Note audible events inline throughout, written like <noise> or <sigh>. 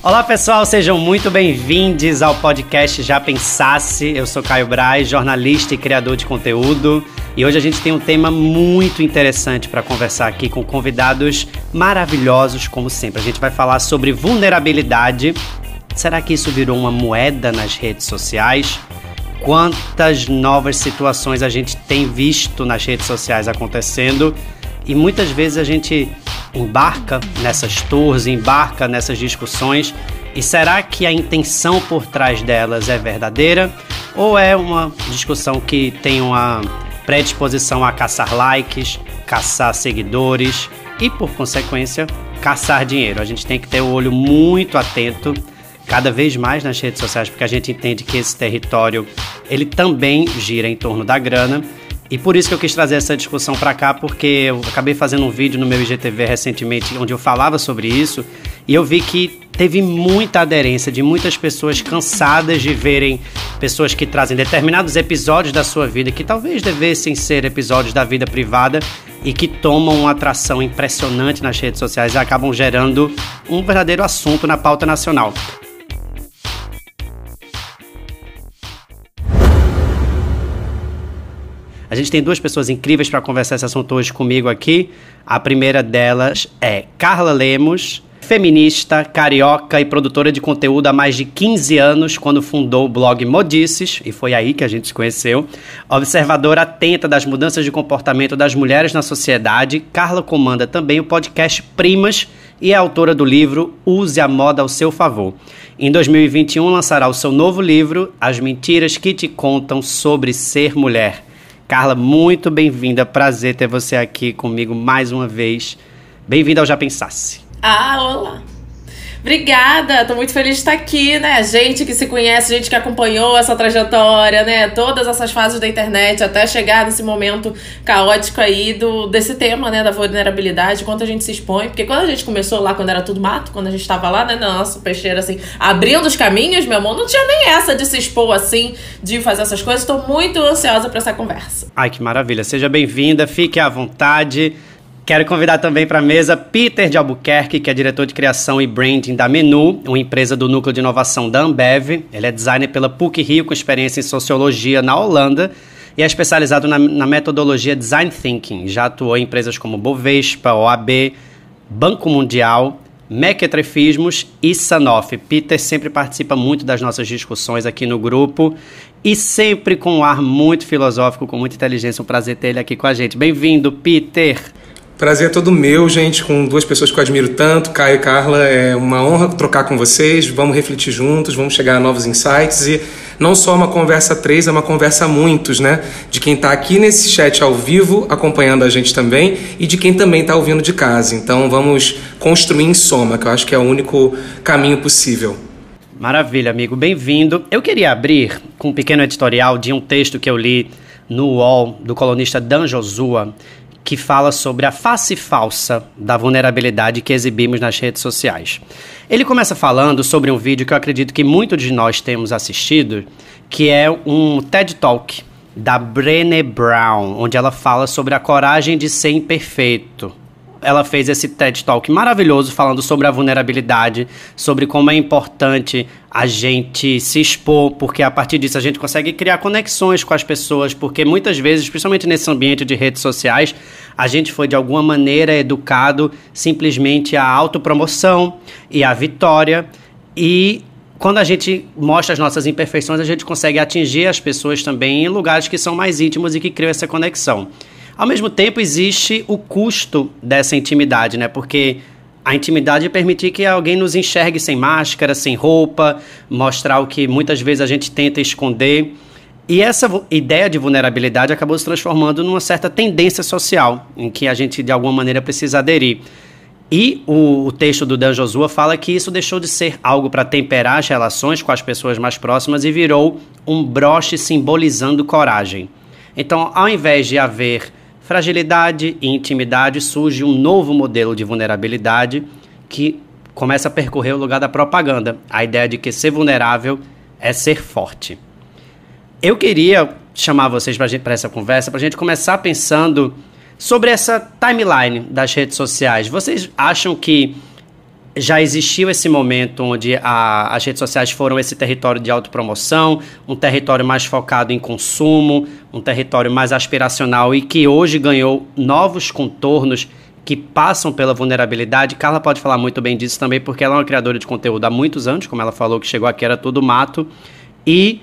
Olá pessoal, sejam muito bem-vindos ao podcast Já Pensasse. Eu sou Caio Braz, jornalista e criador de conteúdo. E hoje a gente tem um tema muito interessante para conversar aqui com convidados maravilhosos, como sempre. A gente vai falar sobre vulnerabilidade. Será que isso virou uma moeda nas redes sociais? Quantas novas situações a gente tem visto nas redes sociais acontecendo? E muitas vezes a gente embarca nessas tours, embarca nessas discussões. E será que a intenção por trás delas é verdadeira? Ou é uma discussão que tem uma predisposição a caçar likes, caçar seguidores e, por consequência, caçar dinheiro? A gente tem que ter o olho muito atento cada vez mais nas redes sociais, porque a gente entende que esse território ele também gira em torno da grana e por isso que eu quis trazer essa discussão para cá, porque eu acabei fazendo um vídeo no meu IGTV recentemente onde eu falava sobre isso e eu vi que teve muita aderência de muitas pessoas cansadas de verem pessoas que trazem determinados episódios da sua vida que talvez devessem ser episódios da vida privada e que tomam uma atração impressionante nas redes sociais e acabam gerando um verdadeiro assunto na pauta nacional. A gente tem duas pessoas incríveis para conversar esse assunto hoje comigo aqui. A primeira delas é Carla Lemos, feminista, carioca e produtora de conteúdo há mais de 15 anos, quando fundou o blog Modices, e foi aí que a gente se conheceu. Observadora atenta das mudanças de comportamento das mulheres na sociedade, Carla comanda também o podcast Primas e é autora do livro Use a Moda ao Seu Favor. Em 2021 lançará o seu novo livro, As Mentiras que Te Contam sobre Ser Mulher. Carla, muito bem-vinda. Prazer ter você aqui comigo mais uma vez. Bem-vinda ao Já Pensasse. Ah, olá. Obrigada, tô muito feliz de estar aqui, né? Gente que se conhece, gente que acompanhou essa trajetória, né? Todas essas fases da internet até chegar nesse momento caótico aí do, desse tema, né? Da vulnerabilidade, quanto a gente se expõe. Porque quando a gente começou lá, quando era tudo mato, quando a gente tava lá, né? Nossa peixeira, assim, abrindo os caminhos, meu amor, não tinha nem essa de se expor assim, de fazer essas coisas. Tô muito ansiosa para essa conversa. Ai, que maravilha. Seja bem-vinda, fique à vontade. Quero convidar também para a mesa Peter de Albuquerque, que é diretor de criação e branding da Menu, uma empresa do núcleo de inovação da Ambev. Ele é designer pela PUC Rio, com experiência em sociologia na Holanda e é especializado na, na metodologia Design Thinking. Já atuou em empresas como Bovespa, OAB, Banco Mundial, Mequetrefismos e Sanofi. Peter sempre participa muito das nossas discussões aqui no grupo e sempre com um ar muito filosófico, com muita inteligência. Um prazer ter ele aqui com a gente. Bem-vindo, Peter! Prazer é todo meu, gente, com duas pessoas que eu admiro tanto, Caio e Carla. É uma honra trocar com vocês. Vamos refletir juntos, vamos chegar a novos insights e não só uma conversa três, é uma conversa muitos, né? De quem está aqui nesse chat ao vivo acompanhando a gente também e de quem também está ouvindo de casa. Então vamos construir em soma, que eu acho que é o único caminho possível. Maravilha, amigo. Bem-vindo. Eu queria abrir com um pequeno editorial de um texto que eu li no UOL do colunista Dan Josua que fala sobre a face falsa da vulnerabilidade que exibimos nas redes sociais. Ele começa falando sobre um vídeo que eu acredito que muitos de nós temos assistido, que é um TED Talk da Brené Brown, onde ela fala sobre a coragem de ser imperfeito ela fez esse TED Talk maravilhoso falando sobre a vulnerabilidade, sobre como é importante a gente se expor, porque a partir disso a gente consegue criar conexões com as pessoas, porque muitas vezes, principalmente nesse ambiente de redes sociais, a gente foi de alguma maneira educado simplesmente à autopromoção e à vitória e quando a gente mostra as nossas imperfeições, a gente consegue atingir as pessoas também em lugares que são mais íntimos e que criam essa conexão. Ao mesmo tempo, existe o custo dessa intimidade, né? Porque a intimidade é permitir que alguém nos enxergue sem máscara, sem roupa, mostrar o que muitas vezes a gente tenta esconder. E essa ideia de vulnerabilidade acabou se transformando numa certa tendência social, em que a gente de alguma maneira precisa aderir. E o, o texto do Dan Josua fala que isso deixou de ser algo para temperar as relações com as pessoas mais próximas e virou um broche simbolizando coragem. Então, ao invés de haver fragilidade e intimidade, surge um novo modelo de vulnerabilidade que começa a percorrer o lugar da propaganda. A ideia de que ser vulnerável é ser forte. Eu queria chamar vocês para essa conversa, para a gente começar pensando Sobre essa timeline das redes sociais, vocês acham que já existiu esse momento onde a, as redes sociais foram esse território de autopromoção, um território mais focado em consumo, um território mais aspiracional e que hoje ganhou novos contornos que passam pela vulnerabilidade. Carla pode falar muito bem disso também, porque ela é uma criadora de conteúdo há muitos anos, como ela falou, que chegou aqui era tudo mato. E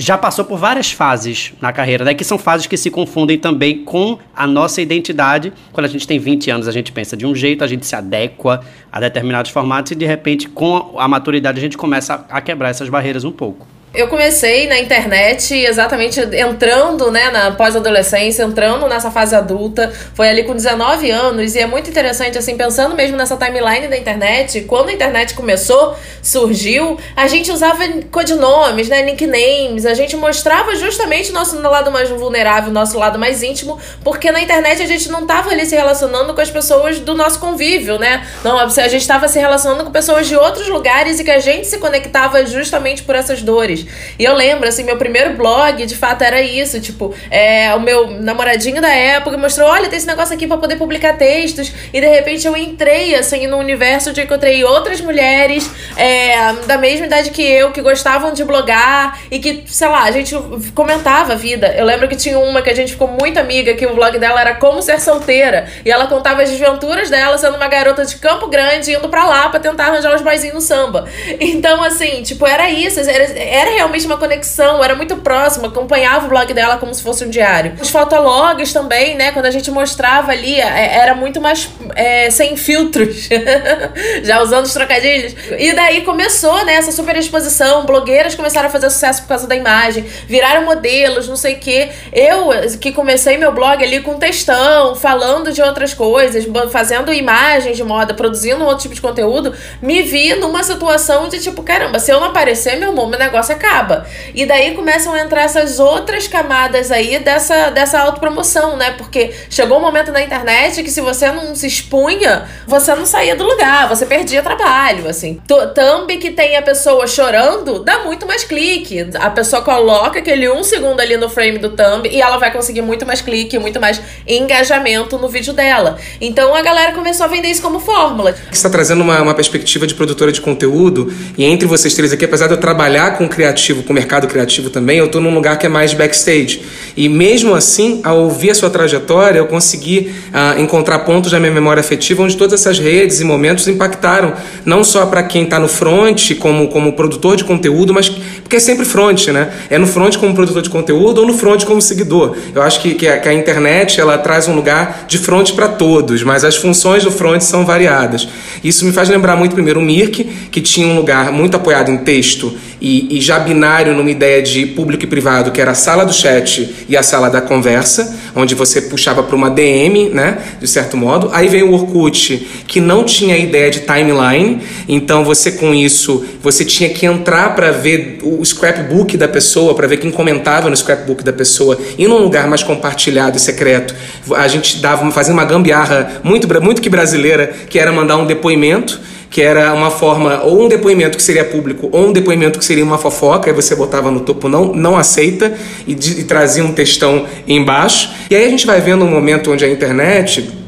já passou por várias fases na carreira, né? Que são fases que se confundem também com a nossa identidade. Quando a gente tem 20 anos, a gente pensa de um jeito, a gente se adequa a determinados formatos e de repente, com a maturidade, a gente começa a quebrar essas barreiras um pouco. Eu comecei na internet exatamente entrando né, na pós-adolescência, entrando nessa fase adulta. Foi ali com 19 anos e é muito interessante, assim, pensando mesmo nessa timeline da internet. Quando a internet começou, surgiu, a gente usava codinomes, né, nicknames. A gente mostrava justamente o nosso lado mais vulnerável, o nosso lado mais íntimo, porque na internet a gente não estava ali se relacionando com as pessoas do nosso convívio, né? Não, a gente estava se relacionando com pessoas de outros lugares e que a gente se conectava justamente por essas dores. E eu lembro, assim, meu primeiro blog, de fato, era isso. Tipo, é, o meu namoradinho da época mostrou: olha, tem esse negócio aqui para poder publicar textos. E de repente eu entrei, assim, no universo onde eu encontrei outras mulheres é, da mesma idade que eu, que gostavam de blogar e que, sei lá, a gente comentava a vida. Eu lembro que tinha uma que a gente ficou muito amiga, que o blog dela era Como Ser Solteira. E ela contava as desventuras dela sendo uma garota de Campo Grande, indo pra lá pra tentar arranjar os boizinhos no samba. Então, assim, tipo, era isso. Era, era era realmente uma conexão, era muito próximo, acompanhava o blog dela como se fosse um diário. Os fotologs também, né? Quando a gente mostrava ali, é, era muito mais é, sem filtros, <laughs> já usando os trocadilhos. E daí começou, né, essa super exposição, blogueiras começaram a fazer sucesso por causa da imagem, viraram modelos, não sei o quê. Eu, que comecei meu blog ali com textão, falando de outras coisas, fazendo imagens de moda, produzindo outro tipo de conteúdo, me vi numa situação de tipo, caramba, se eu não aparecer, meu amor, meu negócio é acaba. E daí começam a entrar essas outras camadas aí dessa, dessa autopromoção, né? Porque chegou um momento na internet que se você não se expunha, você não saía do lugar, você perdia trabalho, assim. Thumb que tem a pessoa chorando, dá muito mais clique. A pessoa coloca aquele um segundo ali no frame do thumb e ela vai conseguir muito mais clique, muito mais engajamento no vídeo dela. Então a galera começou a vender isso como fórmula. Você está trazendo uma, uma perspectiva de produtora de conteúdo e entre vocês três aqui, apesar de eu trabalhar com criatividade criativo, com o mercado criativo também, eu estou num lugar que é mais backstage. E mesmo assim, ao ouvir a sua trajetória, eu consegui uh, encontrar pontos da minha memória afetiva onde todas essas redes e momentos impactaram, não só para quem está no front como, como produtor de conteúdo, mas porque é sempre front, né? É no front como produtor de conteúdo ou no front como seguidor. Eu acho que, que, a, que a internet ela traz um lugar de front para todos, mas as funções do front são variadas. Isso me faz lembrar muito primeiro o Mirk, que tinha um lugar muito apoiado em texto e, e já binário numa ideia de público e privado, que era a sala do chat e a sala da conversa, onde você puxava para uma DM, né, de certo modo. Aí veio o Orkut, que não tinha ideia de timeline, então você com isso, você tinha que entrar para ver o scrapbook da pessoa, para ver quem comentava no scrapbook da pessoa, e num lugar mais compartilhado e secreto, a gente dava, fazia uma gambiarra muito, muito que brasileira, que era mandar um depoimento que era uma forma, ou um depoimento que seria público, ou um depoimento que seria uma fofoca, aí você botava no topo não, não aceita e, e trazia um textão embaixo. E aí a gente vai vendo um momento onde a internet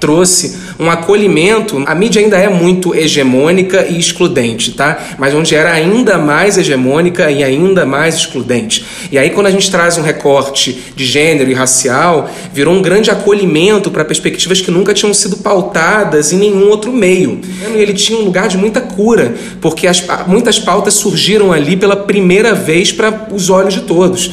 trouxe um acolhimento. A mídia ainda é muito hegemônica e excludente, tá? Mas onde era ainda mais hegemônica e ainda mais excludente. E aí, quando a gente traz um recorte de gênero e racial, virou um grande acolhimento para perspectivas que nunca tinham sido pautadas em nenhum outro meio. E ele tinha um lugar de muita cura, porque as, muitas pautas surgiram ali pela primeira vez para os olhos de todos.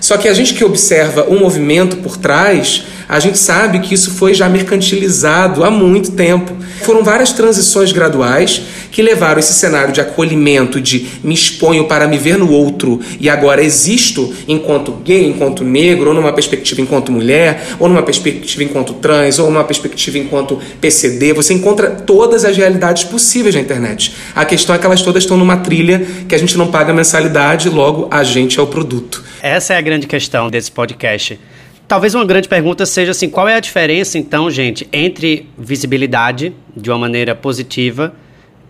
Só que a gente que observa o movimento por trás, a gente sabe que isso foi já mercantilizado há muito tempo. Foram várias transições graduais que levaram esse cenário de acolhimento, de me exponho para me ver no outro e agora existo enquanto gay, enquanto negro, ou numa perspectiva enquanto mulher, ou numa perspectiva enquanto trans, ou numa perspectiva enquanto PCD. Você encontra todas as realidades possíveis na internet. A questão é que elas todas estão numa trilha que a gente não paga mensalidade, logo a gente é o produto. Essa é a grande questão desse podcast. Talvez uma grande pergunta seja assim: qual é a diferença, então, gente, entre visibilidade de uma maneira positiva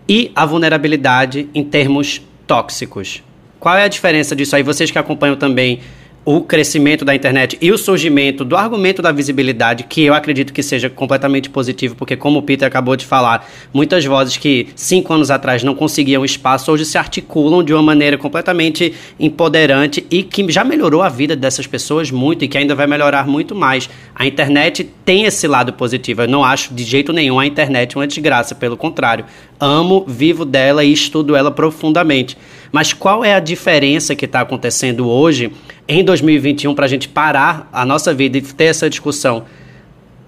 e a vulnerabilidade em termos tóxicos? Qual é a diferença disso aí? Vocês que acompanham também o crescimento da internet e o surgimento do argumento da visibilidade, que eu acredito que seja completamente positivo, porque como o Peter acabou de falar, muitas vozes que cinco anos atrás não conseguiam espaço, hoje se articulam de uma maneira completamente empoderante e que já melhorou a vida dessas pessoas muito e que ainda vai melhorar muito mais. A internet tem esse lado positivo. Eu não acho de jeito nenhum a internet uma desgraça, pelo contrário. Amo, vivo dela e estudo ela profundamente. Mas qual é a diferença que está acontecendo hoje, em 2021, para a gente parar a nossa vida e ter essa discussão?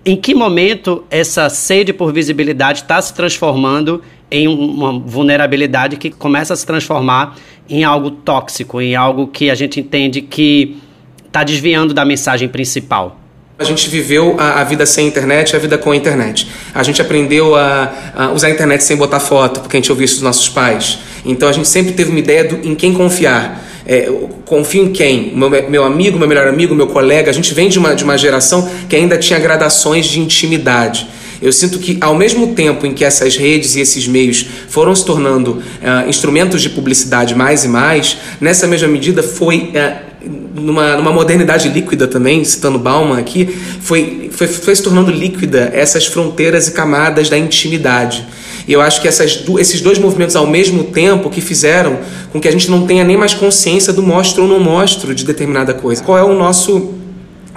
Em que momento essa sede por visibilidade está se transformando em uma vulnerabilidade que começa a se transformar em algo tóxico, em algo que a gente entende que está desviando da mensagem principal? A gente viveu a, a, vida sem internet a vida com a internet. A gente aprendeu a, a, usar a internet sem botar foto, porque a gente ouviu isso dos nossos pais. Então a gente sempre teve uma ideia do, em quem confiar. É, confio em quem? Meu, meu amigo, meu melhor amigo, meu colega. A gente vem de uma, de uma geração que ainda tinha gradações de intimidade. Eu sinto que, ao mesmo tempo em que essas redes e esses meios foram se tornando uh, instrumentos de publicidade mais e mais, nessa mesma medida foi. Uh, numa, numa modernidade líquida também, citando Bauman aqui, foi, foi, foi se tornando líquida essas fronteiras e camadas da intimidade. E eu acho que essas, esses dois movimentos ao mesmo tempo que fizeram com que a gente não tenha nem mais consciência do mostro ou não mostro de determinada coisa. Qual é o nosso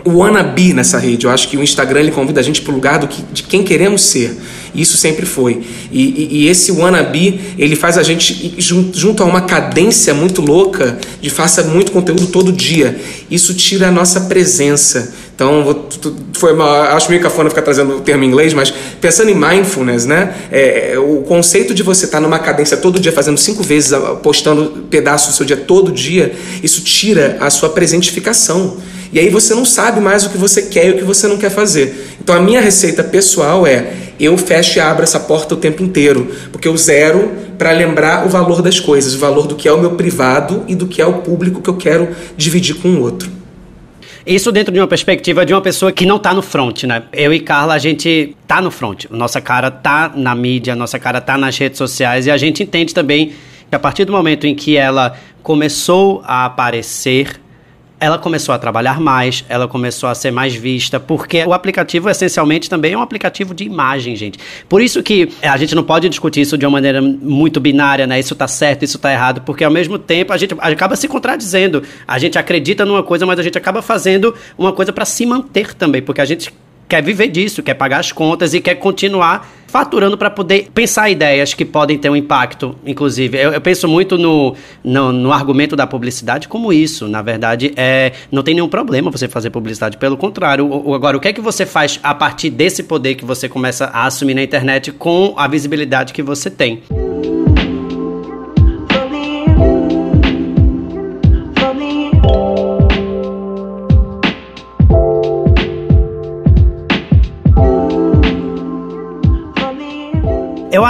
wannabe nessa rede. Eu acho que o Instagram ele convida a gente para o lugar do que, de quem queremos ser. Isso sempre foi. E, e, e esse wannabe, ele faz a gente junto, junto a uma cadência muito louca de faça muito conteúdo todo dia. Isso tira a nossa presença. Então, foi uma, acho meio cafona ficar trazendo o termo em inglês, mas pensando em mindfulness, né? É, o conceito de você estar numa cadência todo dia, fazendo cinco vezes, postando pedaços do seu dia todo dia, isso tira a sua presentificação. E aí você não sabe mais o que você quer e o que você não quer fazer. Então a minha receita pessoal é eu fecho e abro essa porta o tempo inteiro, porque eu zero para lembrar o valor das coisas, o valor do que é o meu privado e do que é o público que eu quero dividir com o outro. Isso dentro de uma perspectiva de uma pessoa que não está no front, né? Eu e Carla, a gente tá no front. Nossa cara tá na mídia, nossa cara tá nas redes sociais e a gente entende também que a partir do momento em que ela começou a aparecer ela começou a trabalhar mais, ela começou a ser mais vista, porque o aplicativo essencialmente também é um aplicativo de imagem, gente. Por isso que a gente não pode discutir isso de uma maneira muito binária, né? Isso tá certo, isso tá errado, porque ao mesmo tempo a gente acaba se contradizendo. A gente acredita numa coisa, mas a gente acaba fazendo uma coisa para se manter também, porque a gente quer viver disso, quer pagar as contas e quer continuar faturando para poder pensar ideias que podem ter um impacto, inclusive. Eu, eu penso muito no, no, no, argumento da publicidade como isso. Na verdade, é, não tem nenhum problema você fazer publicidade, pelo contrário. O, agora, o que é que você faz a partir desse poder que você começa a assumir na internet com a visibilidade que você tem?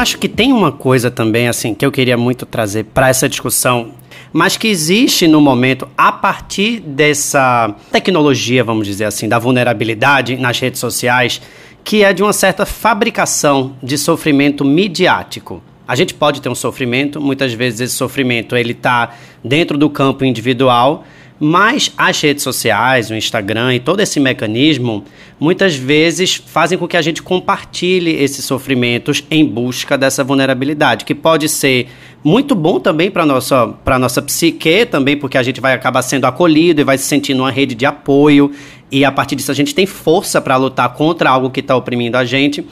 Acho que tem uma coisa também, assim, que eu queria muito trazer para essa discussão, mas que existe no momento, a partir dessa tecnologia, vamos dizer assim, da vulnerabilidade nas redes sociais, que é de uma certa fabricação de sofrimento midiático. A gente pode ter um sofrimento, muitas vezes esse sofrimento ele está dentro do campo individual, mas as redes sociais, o Instagram e todo esse mecanismo, muitas vezes fazem com que a gente compartilhe esses sofrimentos em busca dessa vulnerabilidade, que pode ser muito bom também para nossa para nossa psique também, porque a gente vai acabar sendo acolhido e vai se sentir numa rede de apoio e a partir disso a gente tem força para lutar contra algo que está oprimindo a gente.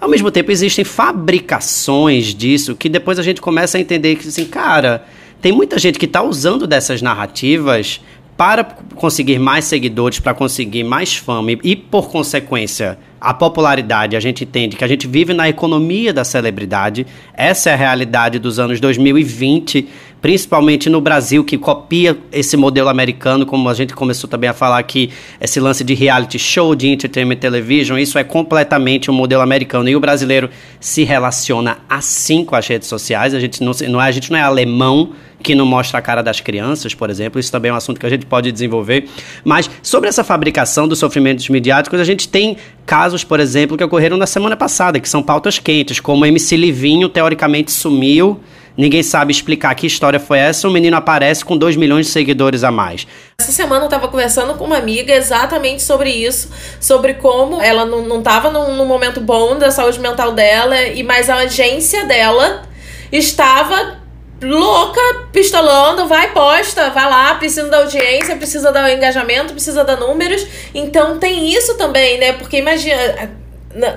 Ao mesmo tempo existem fabricações disso que depois a gente começa a entender que assim, cara, tem muita gente que está usando dessas narrativas para conseguir mais seguidores, para conseguir mais fama e, por consequência, a popularidade. A gente entende que a gente vive na economia da celebridade. Essa é a realidade dos anos 2020, principalmente no Brasil, que copia esse modelo americano, como a gente começou também a falar aqui, esse lance de reality show, de entertainment television, isso é completamente um modelo americano. E o brasileiro se relaciona assim com as redes sociais. A gente não, não é, a gente não é alemão que não mostra a cara das crianças, por exemplo. Isso também é um assunto que a gente pode desenvolver. Mas sobre essa fabricação dos sofrimentos midiáticos, a gente tem casos, por exemplo, que ocorreram na semana passada, que são pautas quentes, como MC Livinho teoricamente sumiu ninguém sabe explicar que história foi essa, o menino aparece com 2 milhões de seguidores a mais. Essa semana eu tava conversando com uma amiga exatamente sobre isso, sobre como ela não, não tava num, num momento bom da saúde mental dela, e mas a agência dela estava louca, pistolando, vai, posta, vai lá, precisa da audiência, precisa dar engajamento, precisa dar números. Então tem isso também, né? Porque imagina,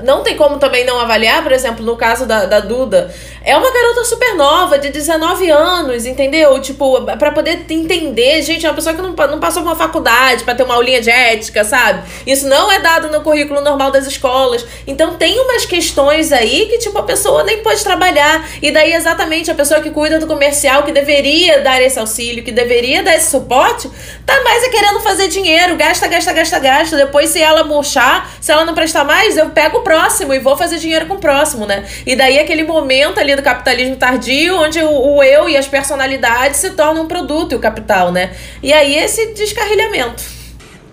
não tem como também não avaliar, por exemplo, no caso da, da Duda, é uma garota super nova, de 19 anos, entendeu? Tipo, para poder entender, gente, é uma pessoa que não, não passou por uma faculdade para ter uma aulinha de ética, sabe? Isso não é dado no currículo normal das escolas. Então tem umas questões aí que, tipo, a pessoa nem pode trabalhar. E daí, exatamente, a pessoa que cuida do comercial, que deveria dar esse auxílio, que deveria dar esse suporte, tá mais é querendo fazer dinheiro, gasta, gasta, gasta, gasta. Depois, se ela murchar, se ela não prestar mais, eu pego pego o próximo e vou fazer dinheiro com o próximo, né? E daí aquele momento ali do capitalismo tardio, onde o, o eu e as personalidades se tornam um produto e o capital, né? E aí esse descarrilhamento.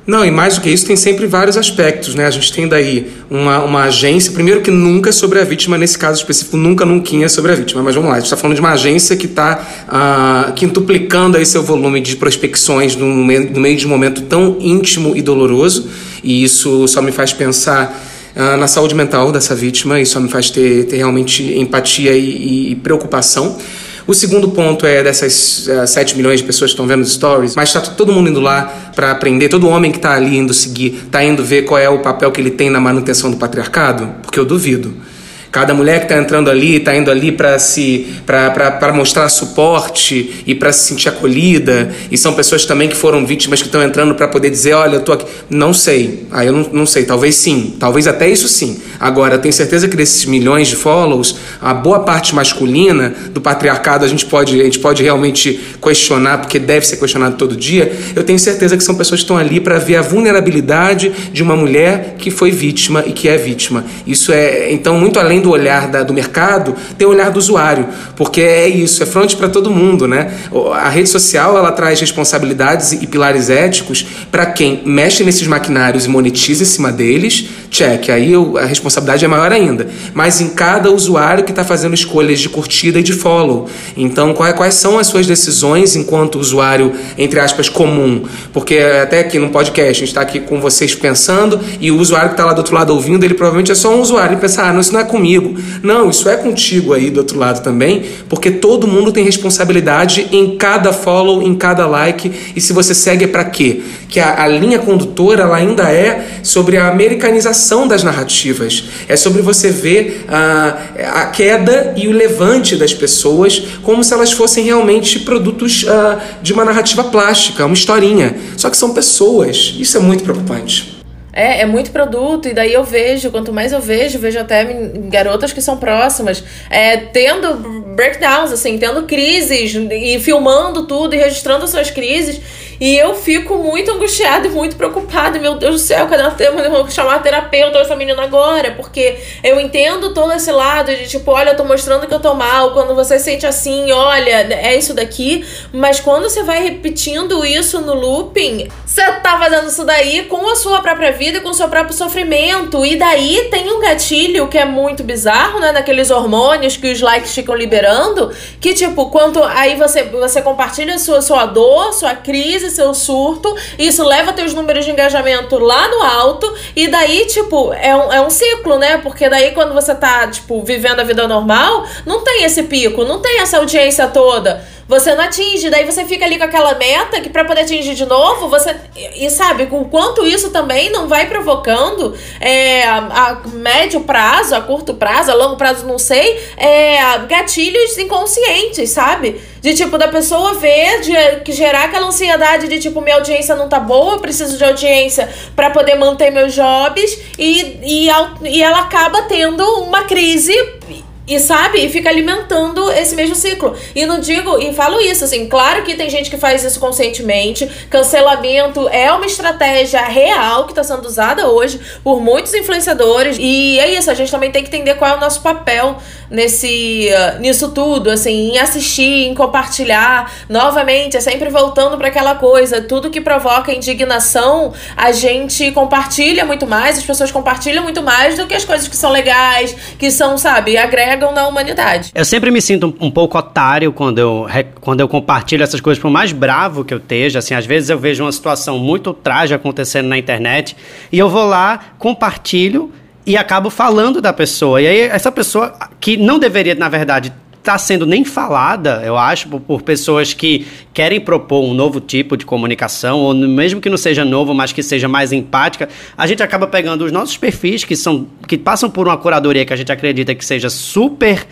Não, e mais do que isso, tem sempre vários aspectos, né? A gente tem daí uma, uma agência, primeiro que nunca é sobre a vítima, nesse caso específico, nunca, nunca é sobre a vítima, mas vamos lá, a gente está falando de uma agência que está uh, ah, quintuplicando aí seu volume de prospecções no meio, no meio de um momento tão íntimo e doloroso, e isso só me faz pensar uh, na saúde mental dessa vítima, isso me faz ter, ter realmente empatia e, e preocupação. O segundo ponto é dessas uh, ah, 7 milhões de pessoas que estão vendo os stories, mas está todo mundo indo lá para aprender, todo homem que está ali indo seguir, está indo ver qual é o papel que ele tem na manutenção do patriarcado? Porque eu duvido. Cada mulher que está entrando ali, está indo ali para se para mostrar suporte e para se sentir acolhida. E são pessoas também que foram vítimas que estão entrando para poder dizer, olha, eu tô aqui. Não sei. Aí ah, eu não, não sei. Talvez sim. Talvez até isso sim. Agora, eu tenho certeza que desses milhões de follows, a boa parte masculina do patriarcado a gente pode, a gente pode realmente questionar, porque deve ser questionado todo dia. Eu tenho certeza que são pessoas que estão ali para ver a vulnerabilidade de uma mulher que foi vítima e que é vítima. Isso é, então, muito além do olhar da, do mercado, tem o olhar do usuário, porque é isso, é front para todo mundo, né? A rede social ela traz responsabilidades e pilares éticos para quem mexe nesses maquinários e monetiza em cima deles, check, aí a responsabilidade é maior ainda. Mas em cada usuário que está fazendo escolhas de curtida e de follow. Então, quais são as suas decisões enquanto usuário, entre aspas, comum? Porque até aqui no podcast, a gente está aqui com vocês pensando e o usuário que está lá do outro lado ouvindo, ele provavelmente é só um usuário e pensa, ah, não, isso não é comigo comigo. Não, isso é contigo aí do outro lado também, porque todo mundo tem responsabilidade em cada follow, em cada like. E se você segue é para quê? Que a, a linha condutora ela ainda é sobre a americanização das narrativas. É sobre você ver a, a queda e o levante das pessoas como se elas fossem realmente produtos uh, de uma narrativa plástica, uma historinha. Só que são pessoas. Isso é muito preocupante. É, é muito produto, e daí eu vejo, quanto mais eu vejo, vejo até garotas que são próximas, é, tendo breakdowns, assim, tendo crises, e filmando tudo e registrando suas crises. E eu fico muito angustiada e muito preocupada. Meu Deus do céu, cadê? Eu vou chamar a terapeuta essa menina agora. Porque eu entendo todo esse lado de tipo, olha, eu tô mostrando que eu tô mal. Quando você sente assim, olha, é isso daqui. Mas quando você vai repetindo isso no looping, você tá fazendo isso daí com a sua própria vida com o seu próprio sofrimento. E daí tem um gatilho que é muito bizarro, né? Naqueles hormônios que os likes ficam liberando. Que, tipo, quanto aí você, você compartilha sua, sua dor, sua crise seu surto, isso leva teus números de engajamento lá no alto, e daí, tipo, é um, é um ciclo, né? Porque daí quando você tá, tipo, vivendo a vida normal, não tem esse pico, não tem essa audiência toda você não atinge, daí você fica ali com aquela meta que para poder atingir de novo, você. E sabe, o quanto isso também não vai provocando é, a, a, médio prazo, a curto prazo, a longo prazo, não sei, é, gatilhos inconscientes, sabe? De tipo, da pessoa ver, de, que gerar aquela ansiedade de tipo, minha audiência não tá boa, eu preciso de audiência para poder manter meus jobs, e, e, e ela acaba tendo uma crise e sabe? E fica alimentando esse mesmo ciclo. E não digo, e falo isso, assim, claro que tem gente que faz isso conscientemente. Cancelamento é uma estratégia real que está sendo usada hoje por muitos influenciadores. E é isso, a gente também tem que entender qual é o nosso papel nesse uh, nisso tudo, assim, em assistir, em compartilhar, novamente, é sempre voltando para aquela coisa, tudo que provoca indignação, a gente compartilha muito mais, as pessoas compartilham muito mais do que as coisas que são legais, que são, sabe, agregam na humanidade. Eu sempre me sinto um, um pouco otário quando eu, quando eu compartilho essas coisas, por mais bravo que eu esteja, assim, às vezes eu vejo uma situação muito trágica acontecendo na internet e eu vou lá, compartilho e acabo falando da pessoa. E aí, essa pessoa que não deveria, na verdade, estar tá sendo nem falada, eu acho, por, por, pessoas que querem propor um novo tipo de comunicação, ou mesmo que não seja novo, mas que seja mais empática, a gente acaba pegando os nossos perfis que são que passam por uma curadoria que a gente acredita que seja super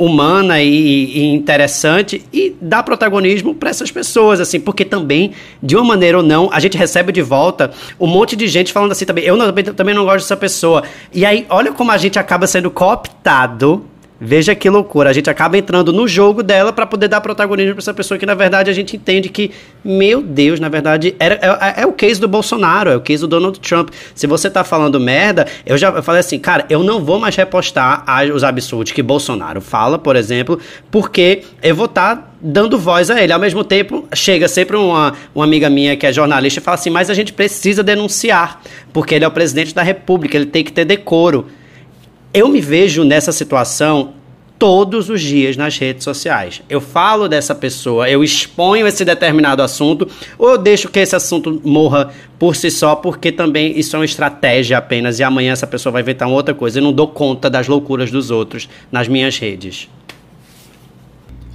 humana e, e, interessante e dá protagonismo para essas pessoas, assim, porque também, de uma maneira ou não, a gente recebe de volta um monte de gente falando assim também, eu não, também não gosto dessa pessoa. E aí, olha como a gente acaba sendo cooptado Veja que loucura. A gente acaba entrando no jogo dela para poder dar protagonismo para essa pessoa que, na verdade, a gente entende que, meu Deus, na verdade, era, é, é, o case do Bolsonaro, é o case do Donald Trump. Se você tá falando merda, eu já eu falei assim, cara, eu não vou mais repostar os absurdos que Bolsonaro fala, por exemplo, porque eu vou estar. Tá dando voz a ele. Ao mesmo tempo, chega sempre uma, uma amiga minha que é jornalista e fala assim: Mas a gente precisa denunciar, porque ele é o presidente da República, ele tem que ter decoro. Eu me vejo nessa situação todos os dias nas redes sociais. Eu falo dessa pessoa, eu exponho esse determinado assunto, ou eu deixo que esse assunto morra por si só, porque também isso é uma estratégia apenas, e amanhã essa pessoa vai inventar outra coisa. Eu não dou conta das loucuras dos outros nas minhas redes.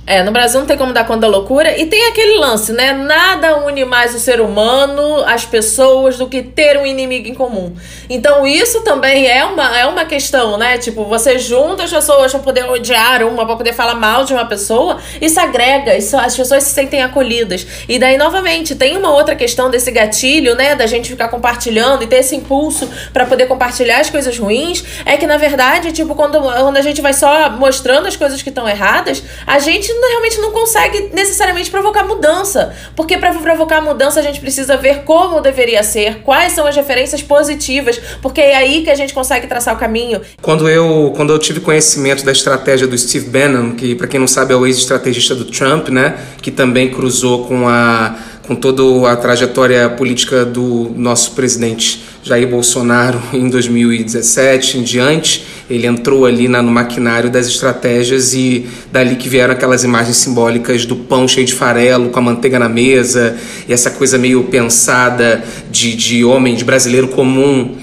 É, no Brasil não tem como dar conta da loucura. E tem aquele lance, né? Nada une mais o ser humano, as pessoas, do que ter um inimigo em comum. Então isso também é uma, é uma questão, né? Tipo, você junta as pessoas pra poder odiar uma, pra poder falar mal de uma pessoa. Isso agrega, isso, as pessoas se sentem acolhidas. E daí, novamente, tem uma outra questão desse gatilho, né? Da gente ficar compartilhando e ter esse impulso para poder compartilhar as coisas ruins. É que, na verdade, tipo, quando, quando a gente vai só mostrando as coisas que estão erradas, a gente realmente não consegue necessariamente provocar mudança. Porque para provocar mudança a gente precisa ver como deveria ser, quais são as referências positivas, porque é aí que a gente consegue traçar o caminho. Quando eu, quando eu tive conhecimento da estratégia do Steve Bannon, que para quem não sabe é o ex-estrategista do Trump, né, que também cruzou com a com toda a trajetória política do nosso presidente Jair Bolsonaro <laughs> em 2017 em diante, ele entrou ali na, no maquinário das estratégias e dali que vieram aquelas imagens simbólicas do pão cheio de farelo, com a manteiga na mesa, e essa coisa meio pensada de, de homem, de brasileiro comum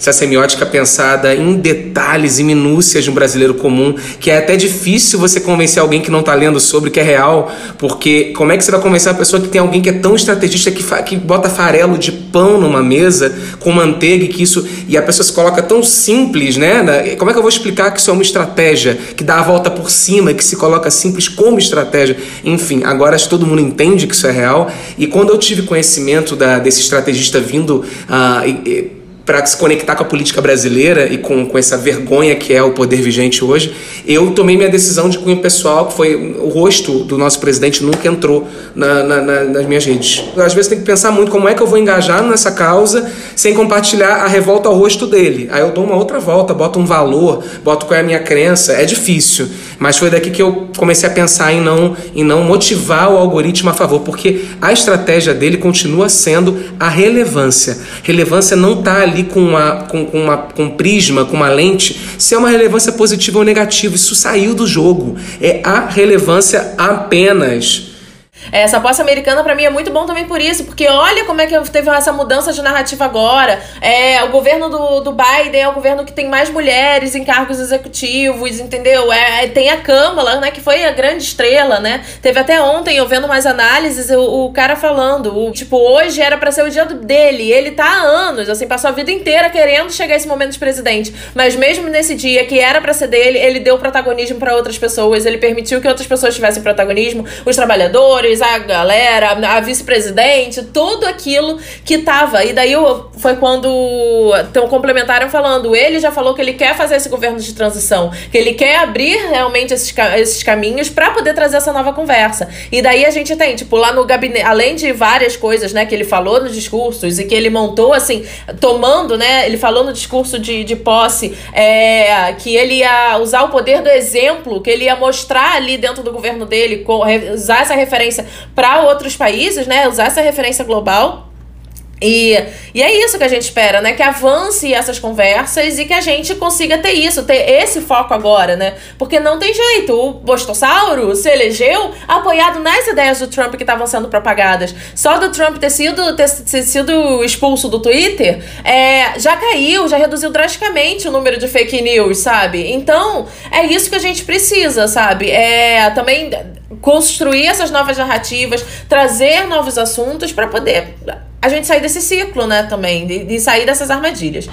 essa semiótica pensada em detalhes e minúcias de um brasileiro comum, que é até difícil você convencer alguém que não está lendo sobre, que é real, porque como é que você vai convencer uma pessoa que tem alguém que é tão estrategista que, que bota farelo de pão numa mesa com manteiga e que isso. e a pessoa se coloca tão simples, né? Como é que eu vou explicar que isso é uma estratégia, que dá a volta por cima, que se coloca simples como estratégia? Enfim, agora todo mundo entende que isso é real, e quando eu tive conhecimento da, desse estrategista vindo. Uh, e, para se conectar com a política brasileira e com, com essa vergonha que é o poder vigente hoje, eu tomei minha decisão de cunho pessoal, que foi o rosto do nosso presidente nunca entrou na, na, na, nas minhas redes. Às vezes tem que pensar muito como é que eu vou engajar nessa causa sem compartilhar a revolta ao rosto dele. Aí eu dou uma outra volta, boto um valor, boto qual é a minha crença. É difícil, mas foi daqui que eu comecei a pensar em não, em não motivar o algoritmo a favor, porque a estratégia dele continua sendo a relevância. Relevância não está ali com, uma, com, com, uma, com um prisma, com uma lente, se é uma relevância positiva ou negativa. Isso saiu do jogo. É a relevância apenas. Essa aposta americana para mim é muito bom também por isso, porque olha como é que teve essa mudança de narrativa agora. É, o governo do, do Biden é o governo que tem mais mulheres em cargos executivos, entendeu? É, é tem a Câmara, né, que foi a grande estrela, né? Teve até ontem, eu vendo mais análises, o, o cara falando, o, tipo, hoje era para ser o dia dele, ele tá há anos, assim, passou a vida inteira querendo chegar a esse momento de presidente, mas mesmo nesse dia que era para ser dele, ele deu protagonismo para outras pessoas, ele permitiu que outras pessoas tivessem protagonismo, os trabalhadores, A galera, a vice-presidente, tudo aquilo que tava. E daí foi quando então, complementaram falando, ele já falou que ele quer fazer esse governo de transição, que ele quer abrir realmente esses, esses caminhos para poder trazer essa nova conversa. E daí a gente tem, tipo, lá no gabinete, além de várias coisas, né, que ele falou nos discursos e que ele montou, assim, tomando, né, ele falou no discurso de, de posse é, que ele ia usar o poder do exemplo, que ele ia mostrar ali dentro do governo dele, usar essa referência para outros países, né, usar essa referência global. E, e é isso que a gente espera, né? Que avance essas conversas e que a gente consiga ter isso, ter esse foco agora, né? Porque não tem jeito. O Bostossauro se elegeu apoiado nas ideias do Trump que estavam sendo propagadas. Só do Trump ter sido, ter, ter sido expulso do Twitter, é, já caiu, já reduziu drasticamente o número de fake news, sabe? Então, é isso que a gente precisa, sabe? É também construir essas novas narrativas, trazer novos assuntos para poder a gente sair desse ciclo, né, também, de, de sair dessas armadilhas.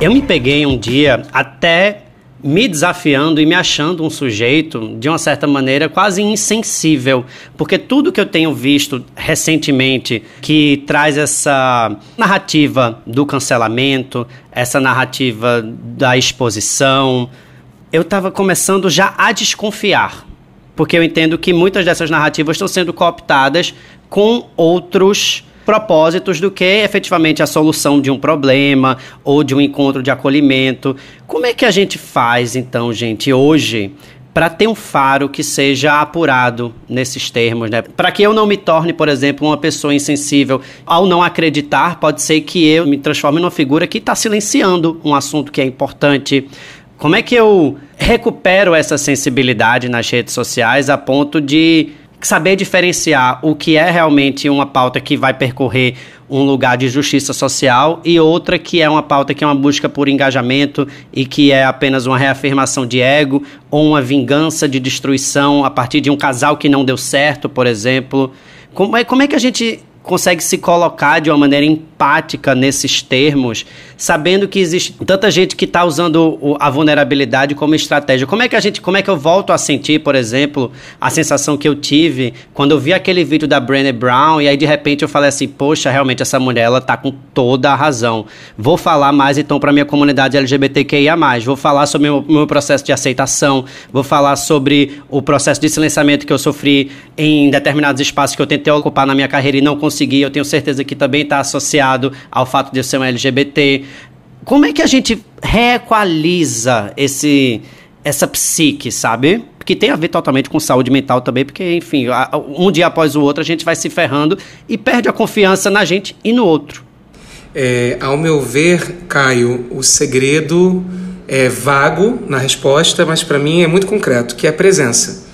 Eu me peguei um dia até me desafiando e me achando um sujeito, de uma certa maneira, quase insensível. Porque tudo que eu tenho visto recentemente que traz essa narrativa do cancelamento, essa narrativa da exposição, eu estava começando já a desconfiar. Porque eu entendo que muitas dessas narrativas estão sendo cooptadas com outros propósitos do que efetivamente a solução de um problema ou de um encontro de acolhimento. Como é que a gente faz, então, gente, hoje? para ter um faro que seja apurado nesses termos, né? Para que eu não me torne, por exemplo, uma pessoa insensível ao não acreditar, pode ser que eu me transforme numa figura que está silenciando um assunto que é importante. Como é que eu recupero essa sensibilidade nas redes sociais a ponto de saber diferenciar o que é realmente uma pauta que vai percorrer um lugar de justiça social e outra que é uma pauta que é uma busca por engajamento e que é apenas uma reafirmação de ego ou uma vingança de destruição a partir de um casal que não deu certo, por exemplo. Como é, como é que a gente consegue se colocar de uma maneira empática nesses termos, sabendo que existe tanta gente que está usando a vulnerabilidade como estratégia. Como é que a gente, como é que eu volto a sentir, por exemplo, a sensação que eu tive quando eu vi aquele vídeo da Brené Brown e aí de repente eu falei assim, poxa, realmente essa mulher ela tá com toda a razão. Vou falar mais então para minha comunidade LGBTQIA+, vou falar sobre o meu, meu processo de aceitação, vou falar sobre o processo de silenciamento que eu sofri em determinados espaços que eu tentei ocupar na minha carreira e não consegui eu tenho certeza que também está associado ao fato de eu ser um LGBT. Como é que a gente reequaliza esse, essa psique, sabe? Que tem a ver totalmente com saúde mental também, porque, enfim, um dia após o outro a gente vai se ferrando e perde a confiança na gente e no outro. É, ao meu ver, Caio, o segredo é vago na resposta, mas para mim é muito concreto, que é a presença.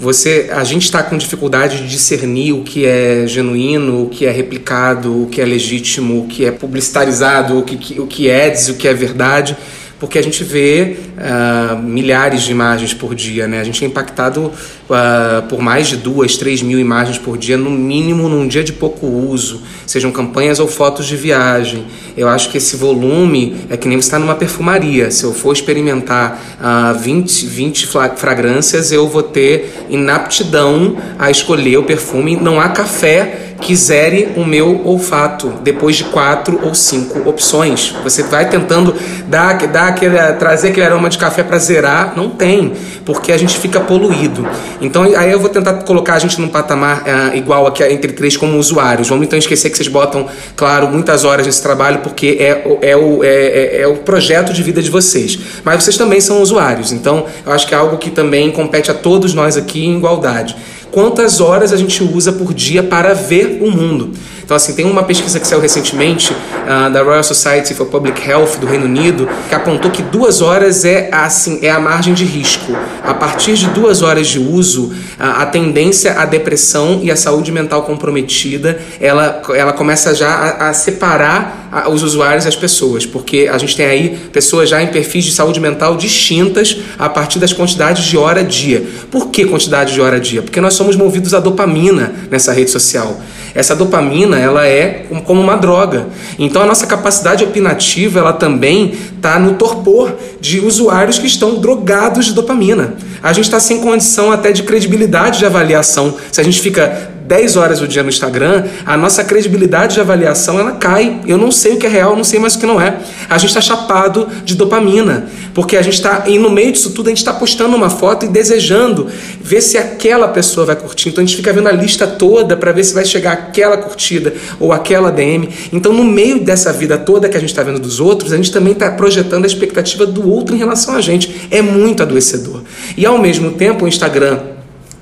Você, a gente está com dificuldade de discernir o que é genuíno, o que é replicado, o que é legítimo, o que é publicitarizado, o que, o que é o que é verdade porque a gente vê uh, milhares de imagens por dia, né? A gente é impactado uh, por mais de duas, três mil imagens por dia, no mínimo num dia de pouco uso, sejam campanhas ou fotos de viagem. Eu acho que esse volume é que nem você está numa perfumaria. Se eu for experimentar uh, 20, 20 fragrâncias, eu vou ter inaptidão a escolher o perfume. Não há café que zere o meu olfato depois de quatro ou cinco opções. Você vai tentando dar, dar aquele, trazer aquele aroma de café para zerar, não tem, porque a gente fica poluído. Então aí eu vou tentar colocar a gente num patamar é, igual aqui entre três como usuários. Vamos então esquecer que vocês botam, claro, muitas horas nesse trabalho porque é, é, o, é, é, é o projeto de vida de vocês. Mas vocês também são usuários. Então eu acho que é algo que também compete a todos nós aqui em igualdade quantas horas a gente usa por dia para ver o mundo. Então, assim, tem uma pesquisa que saiu recentemente uh, da Royal Society for Public Health do Reino Unido que apontou que duas horas é assim é a margem de risco. A partir de duas horas de uso, a, a tendência à depressão e à saúde mental comprometida, ela, ela começa já a, a separar a, os usuários e as pessoas, porque a gente tem aí pessoas já em perfis de saúde mental distintas a partir das quantidades de hora a dia. Por que quantidade de hora a dia? Porque nós somos movidos a dopamina nessa rede social. Essa dopamina, ela é como uma droga. Então a nossa capacidade opinativa, ela também está no torpor de usuários que estão drogados de dopamina. A gente está sem condição até de credibilidade de avaliação. Se a gente fica 10 horas do dia no Instagram, a nossa credibilidade de avaliação ela cai. Eu não sei o que é real, não sei mais o que não é. A gente está chapado de dopamina, porque a gente está, e no meio disso tudo, a gente está postando uma foto e desejando ver se aquela pessoa vai curtir. Então a gente fica vendo a lista toda para ver se vai chegar aquela curtida ou aquela DM. Então, no meio dessa vida toda que a gente está vendo dos outros, a gente também está projetando a expectativa do outro em relação a gente. É muito adoecedor. E ao mesmo tempo, o Instagram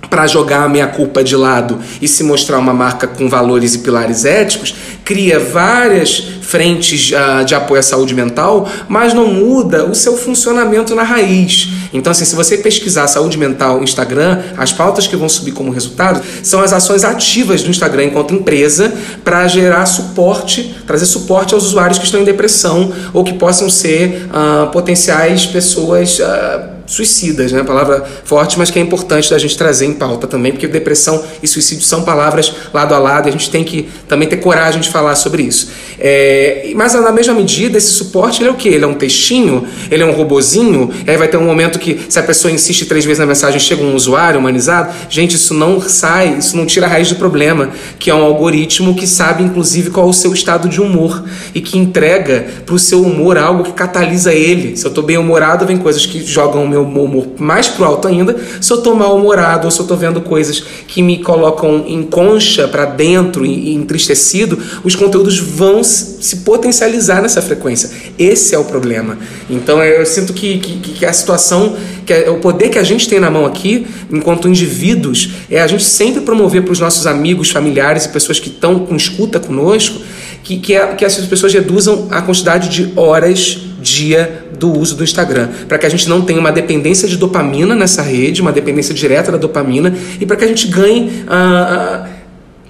para jogar a minha culpa de lado e se mostrar uma marca com valores e pilares éticos, cria várias frentes uh, de apoio à saúde mental, mas não muda o seu funcionamento na raiz. Então, assim, se você pesquisar saúde mental no Instagram, as pautas que vão subir como resultado são as ações ativas do Instagram enquanto empresa para gerar suporte, trazer suporte aos usuários que estão em depressão ou que possam ser uh, potenciais pessoas. Uh, suicidas, né? Palavra forte, mas que é importante da gente trazer em pauta também, porque depressão e suicídio são palavras lado a lado e a gente tem que também ter coragem de falar sobre isso. É, mas na mesma medida, esse suporte ele é o que? Ele é um textinho? Ele é um robozinho? Aí vai ter um momento que, se a pessoa insiste três vezes na mensagem, chega um usuário humanizado. Gente, isso não sai, isso não tira a raiz do problema, que é um algoritmo que sabe, inclusive, qual é o seu estado de humor e que entrega para o seu humor algo que catalisa ele. Se eu estou bem humorado, vem coisas que jogam o meu meu humor mais pro alto ainda, se eu tô mal-humorado ou se eu tô vendo coisas que me colocam em concha para dentro e entristecido, os conteúdos vão se potencializar nessa frequência. Esse é o problema. Então eu sinto que, que, que a situação, que é, o poder que a gente tem na mão aqui, enquanto indivíduos, é a gente sempre promover para os nossos amigos, familiares e pessoas que estão com escuta conosco, que, que, a, que essas pessoas reduzam a quantidade de horas dia do uso do Instagram, para que a gente não tenha uma dependência de dopamina nessa rede, uma dependência direta da dopamina, e para que a gente ganhe a, a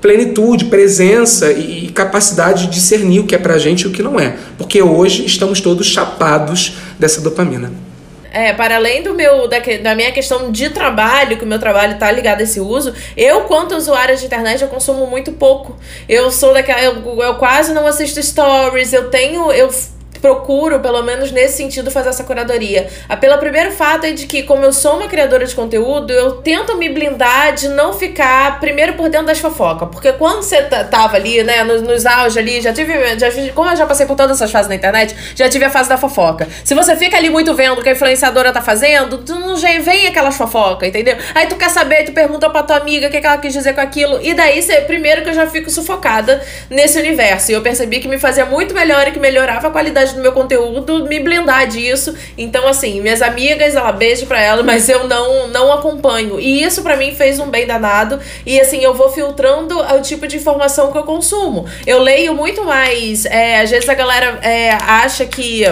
plenitude, presença e capacidade de discernir o que é para a gente e o que não é, porque hoje estamos todos chapados dessa dopamina. É, para além do meu da, da minha questão de trabalho, que o meu trabalho está ligado a esse uso, eu, quanto usuária de internet, eu consumo muito pouco. Eu sou daquela. Eu, eu quase não assisto stories, eu tenho. Eu procuro, pelo menos nesse sentido, fazer essa curadoria. Ah, pelo primeiro fato é de que, como eu sou uma criadora de conteúdo, eu tento me blindar de não ficar primeiro por dentro das fofocas. Porque quando você tava ali, né, nos, nos auge ali, já tive, já, como eu já passei por todas essas fases na internet, já tive a fase da fofoca. Se você fica ali muito vendo o que a influenciadora tá fazendo, tu não vem aquelas fofocas, entendeu? Aí tu quer saber, tu pergunta pra tua amiga o que, que ela quis dizer com aquilo, e daí, você, primeiro que eu já fico sufocada nesse universo. E eu percebi que me fazia muito melhor e que melhorava a qualidade do meu conteúdo, me blindar disso. Então, assim, minhas amigas, ela beijo pra ela, mas eu não, não acompanho. E isso para mim fez um bem danado. E assim, eu vou filtrando o tipo de informação que eu consumo. Eu leio muito mais. É, às vezes a galera é, acha que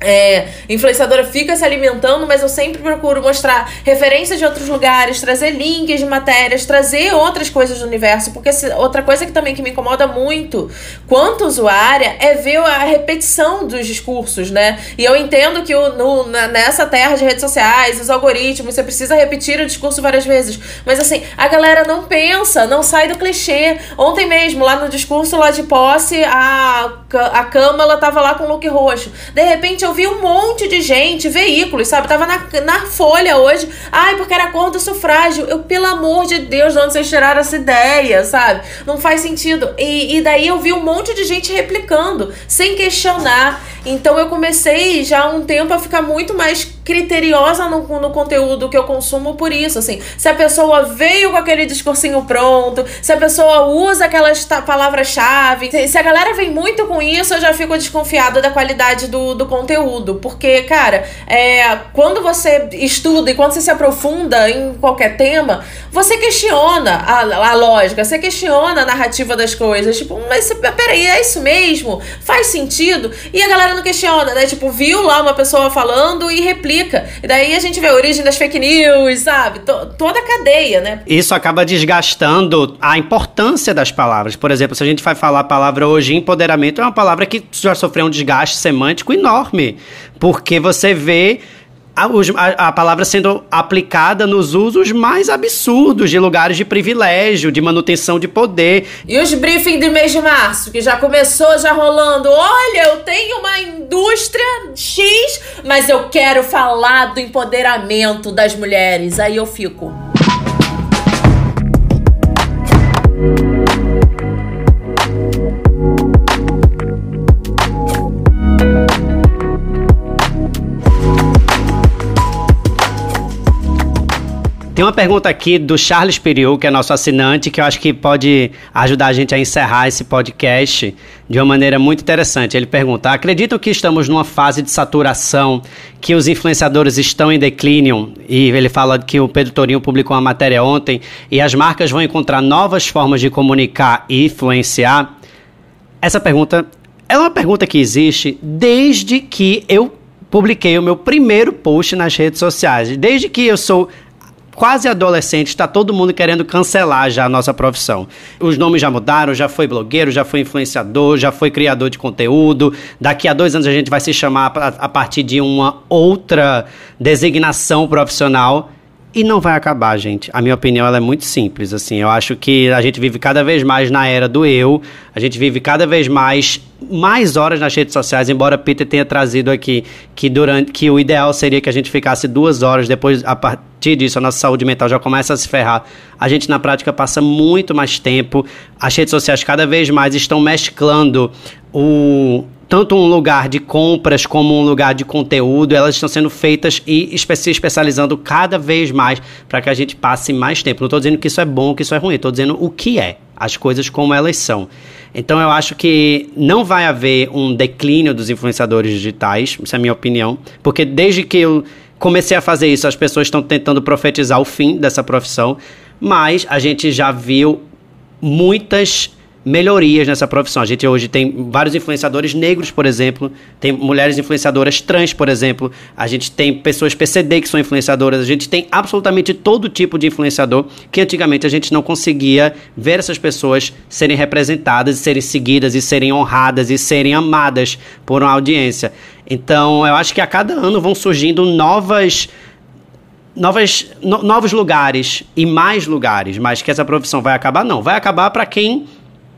é, influenciadora fica se alimentando, mas eu sempre procuro mostrar referências de outros lugares, trazer links de matérias, trazer outras coisas do universo, porque se, outra coisa que também que me incomoda muito, quanto usuária, é ver a repetição dos discursos, né? E eu entendo que o, no, na, nessa terra de redes sociais, os algoritmos, você precisa repetir o discurso várias vezes, mas assim, a galera não pensa, não sai do clichê. Ontem mesmo, lá no discurso lá de posse, a, a Câmara tava lá com look roxo. De repente eu vi um monte de gente, veículos, sabe? Tava na, na Folha hoje. Ai, porque era a cor do sufrágio. Eu, pelo amor de Deus, de onde vocês tiraram essa ideia, sabe? Não faz sentido. E, e daí eu vi um monte de gente replicando, sem questionar. Então eu comecei já há um tempo a ficar muito mais criteriosa no, no conteúdo que eu consumo por isso, assim. Se a pessoa veio com aquele discursinho pronto, se a pessoa usa aquelas palavras-chave, se, se, a galera vem muito com isso, eu já fico desconfiada da qualidade do, do conteúdo. Porque, cara, é, quando você estuda e quando você se aprofunda em qualquer tema, você questiona a, a lógica, você questiona a narrativa das coisas. Tipo, mas peraí, é isso mesmo? Faz sentido? E a galera não questiona, né? Tipo, viu lá uma pessoa falando e replica. E daí a gente vê a origem das fake news, sabe? T toda a cadeia, né? Isso acaba desgastando a importância das palavras. Por exemplo, se a gente vai falar a palavra hoje empoderamento, é uma palavra que já sofreu um desgaste semântico enorme. Porque você vê a, a, palavra sendo aplicada nos usos mais absurdos de lugares de privilégio, de manutenção de poder. E os briefings do mês de março, que já começou já rolando. Olha, eu tenho uma indústria X, mas eu quero falar do empoderamento das mulheres. Aí eu fico. Tem uma pergunta aqui do Charles Periu, que é nosso assinante, que eu acho que pode ajudar a gente a encerrar esse podcast de uma maneira muito interessante. Ele pergunta: acreditam que estamos numa fase de saturação, que os influenciadores estão em declínio? E ele fala que o Pedro Torinho publicou uma matéria ontem e as marcas vão encontrar novas formas de comunicar e influenciar? Essa pergunta é uma pergunta que existe desde que eu publiquei o meu primeiro post nas redes sociais. Desde que eu sou quase adolescente, está todo mundo querendo cancelar já a nossa profissão. Os nomes já mudaram, já foi blogueiro, já foi influenciador, já foi criador de conteúdo. Daqui a dois anos a gente vai se chamar a partir de uma outra designação profissional. E não vai acabar, gente. A minha opinião é muito simples, assim. Eu acho que a gente vive cada vez mais na era do eu. A gente vive cada vez mais mais horas nas redes sociais, embora Peter tenha trazido aqui que durante que o ideal seria que a gente ficasse duas horas, depois a partir disso a nossa saúde mental já começa a se ferrar. A gente na prática passa muito mais tempo. As redes sociais cada vez mais estão mesclando o tanto um lugar de compras como um lugar de conteúdo, elas estão sendo feitas e se especializando cada vez mais para que a gente passe mais tempo. Não estou dizendo que isso é bom, que isso é ruim, estou dizendo o que é, as coisas como elas são. Então eu acho que não vai haver um declínio dos influenciadores digitais, isso é a minha opinião, porque desde que eu comecei a fazer isso, as pessoas estão tentando profetizar o fim dessa profissão, mas a gente já viu muitas melhorias nessa profissão. A gente hoje tem vários influenciadores negros, por exemplo, tem mulheres influenciadoras trans, por exemplo, a gente tem pessoas PCD que são influenciadoras, a gente tem absolutamente todo tipo de influenciador que antigamente a gente não conseguia ver essas pessoas serem representadas, serem seguidas e serem honradas e serem amadas por uma audiência. Então, eu acho que a cada ano vão surgindo novas novas, no, novos lugares e mais lugares, mas que essa profissão vai acabar não, vai acabar para quem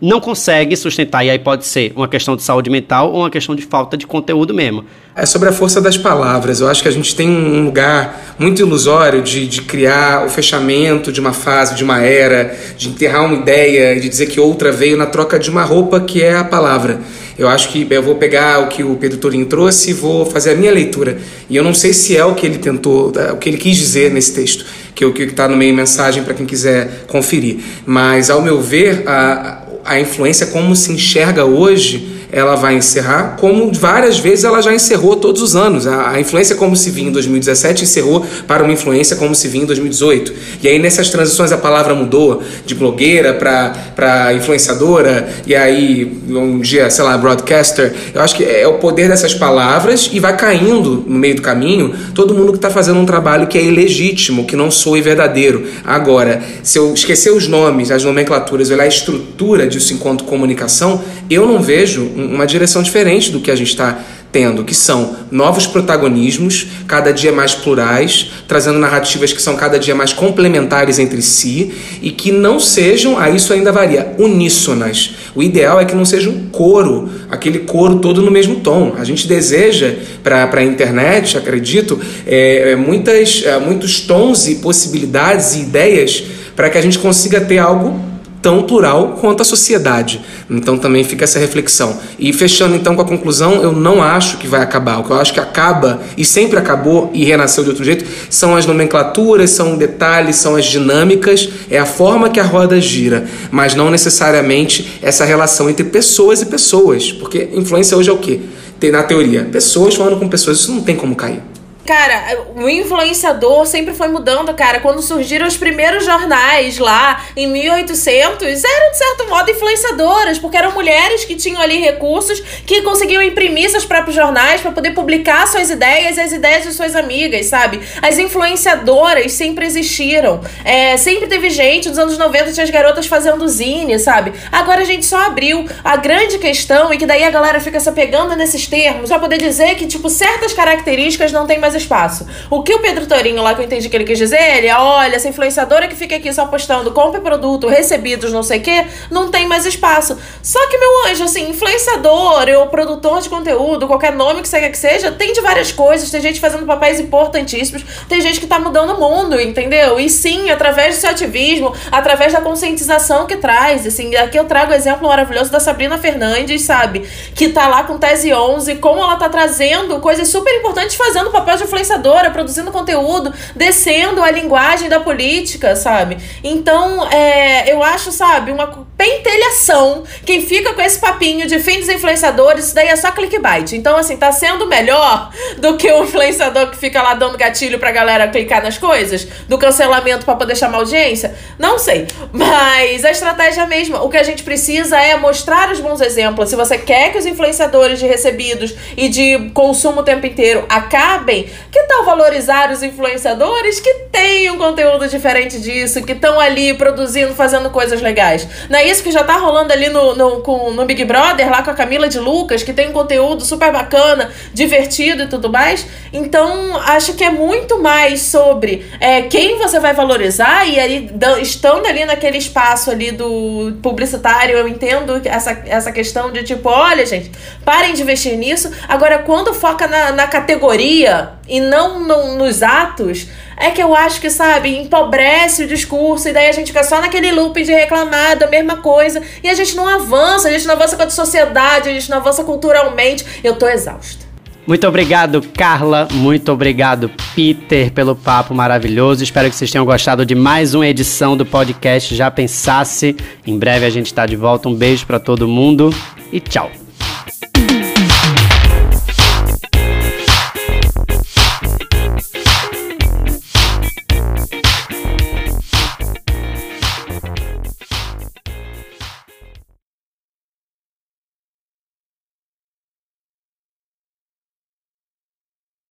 não consegue sustentar. E aí pode ser uma questão de saúde mental ou uma questão de falta de conteúdo mesmo. É sobre a força das palavras. Eu acho que a gente tem um lugar muito ilusório de, de criar o fechamento de uma fase, de uma era, de enterrar uma ideia, de dizer que outra veio na troca de uma roupa que é a palavra. Eu acho que eu vou pegar o que o Pedro Torinho trouxe e vou fazer a minha leitura. E eu não sei se é o que ele tentou, o que ele quis dizer nesse texto, que é o que está no meio mensagem para quem quiser conferir. Mas, ao meu ver, a, a influência como se enxerga hoje ela vai encerrar, como várias vezes ela já encerrou todos os anos. A, a influência como se vinha em 2017 encerrou para uma influência como se vinha em 2018. E aí nessas transições a palavra mudou de blogueira para influenciadora, e aí um dia, sei lá, broadcaster. Eu acho que é o poder dessas palavras e vai caindo no meio do caminho todo mundo que está fazendo um trabalho que é ilegítimo, que não soe verdadeiro. Agora, se eu esquecer os nomes, as nomenclaturas, olhar a estrutura disso enquanto comunicação, eu não vejo uma direção diferente do que a gente está tendo, que são novos protagonismos, cada dia mais plurais, trazendo narrativas que são cada dia mais complementares entre si e que não sejam, a isso ainda varia, uníssonas. O ideal é que não seja um coro, aquele coro todo no mesmo tom. A gente deseja para a internet, acredito, é, é, muitas, é, muitos tons e possibilidades e ideias para que a gente consiga ter algo tão plural quanto a sociedade. Então também fica essa reflexão. E fechando então com a conclusão, eu não acho que vai acabar. O que eu acho que acaba e sempre acabou e renasceu de outro jeito são as nomenclaturas, são detalhes, são as dinâmicas, é a forma que a roda gira, mas não necessariamente essa relação entre pessoas e pessoas, porque influência hoje é o quê? Tem na teoria, pessoas falando com pessoas, isso não tem como cair. Cara, o influenciador sempre foi mudando, cara. Quando surgiram os primeiros jornais lá, em 1800, eram, de certo modo, influenciadoras, porque eram mulheres que tinham ali recursos, que conseguiam imprimir seus próprios jornais para poder publicar suas ideias e as ideias de suas amigas, sabe? As influenciadoras sempre existiram. É, sempre teve gente, nos anos 90 tinha as garotas fazendo zine, sabe? Agora a gente só abriu. A grande questão, e que daí a galera fica se apegando nesses termos, pra poder dizer que, tipo, certas características não tem mais espaço. O que o Pedro Torinho lá que eu entendi que ele quis dizer, ele é, olha, essa influenciadora que fica aqui só postando compre produto, recebidos, não sei o quê, não tem mais espaço. Só que, meu anjo, assim, influenciador ou produtor de conteúdo, qualquer nome que você quer que seja, tem de várias coisas, tem gente fazendo papéis importantíssimos, tem gente que tá mudando o mundo, entendeu? E sim, através do seu ativismo, através da conscientização que traz, assim, aqui eu trago o exemplo maravilhoso da Sabrina Fernandes, sabe? Que tá lá com Tese 11, como ela tá trazendo coisas super importantes fazendo papel de influenciadora, produzindo conteúdo, descendo a linguagem da política, sabe? Então, é, eu acho, sabe, uma pentelhação. Quem fica com esse papinho de fim dos influenciadores, isso daí é só clickbait. Então, assim, tá sendo melhor do que o influenciador que fica lá dando gatilho pra galera clicar nas coisas, do cancelamento para poder chamar audiência? Não sei. Mas a estratégia é mesma. O que a gente precisa é mostrar os bons exemplos. Se você quer que os influenciadores de recebidos e de consumo o tempo inteiro acabem, que tal valorizar os influenciadores que têm um conteúdo diferente disso, que estão ali produzindo, fazendo coisas legais? Não é isso que já tá rolando ali no, no, com, no Big Brother, lá com a Camila de Lucas, que tem um conteúdo super bacana, divertido e tudo mais? Então, acho que é muito mais sobre é, quem você vai valorizar e aí, estando ali naquele espaço ali do publicitário, eu entendo essa, essa questão de tipo, olha, gente, parem de investir nisso. Agora, quando foca na, na categoria e não no, nos atos, é que eu acho que, sabe, empobrece o discurso e daí a gente fica só naquele loop de reclamar da mesma coisa e a gente não avança, a gente não avança a sociedade, a gente não avança culturalmente. Eu tô exausta. Muito obrigado, Carla. Muito obrigado, Peter, pelo papo maravilhoso. Espero que vocês tenham gostado de mais uma edição do podcast Já Pensasse. Em breve a gente está de volta. Um beijo para todo mundo e tchau.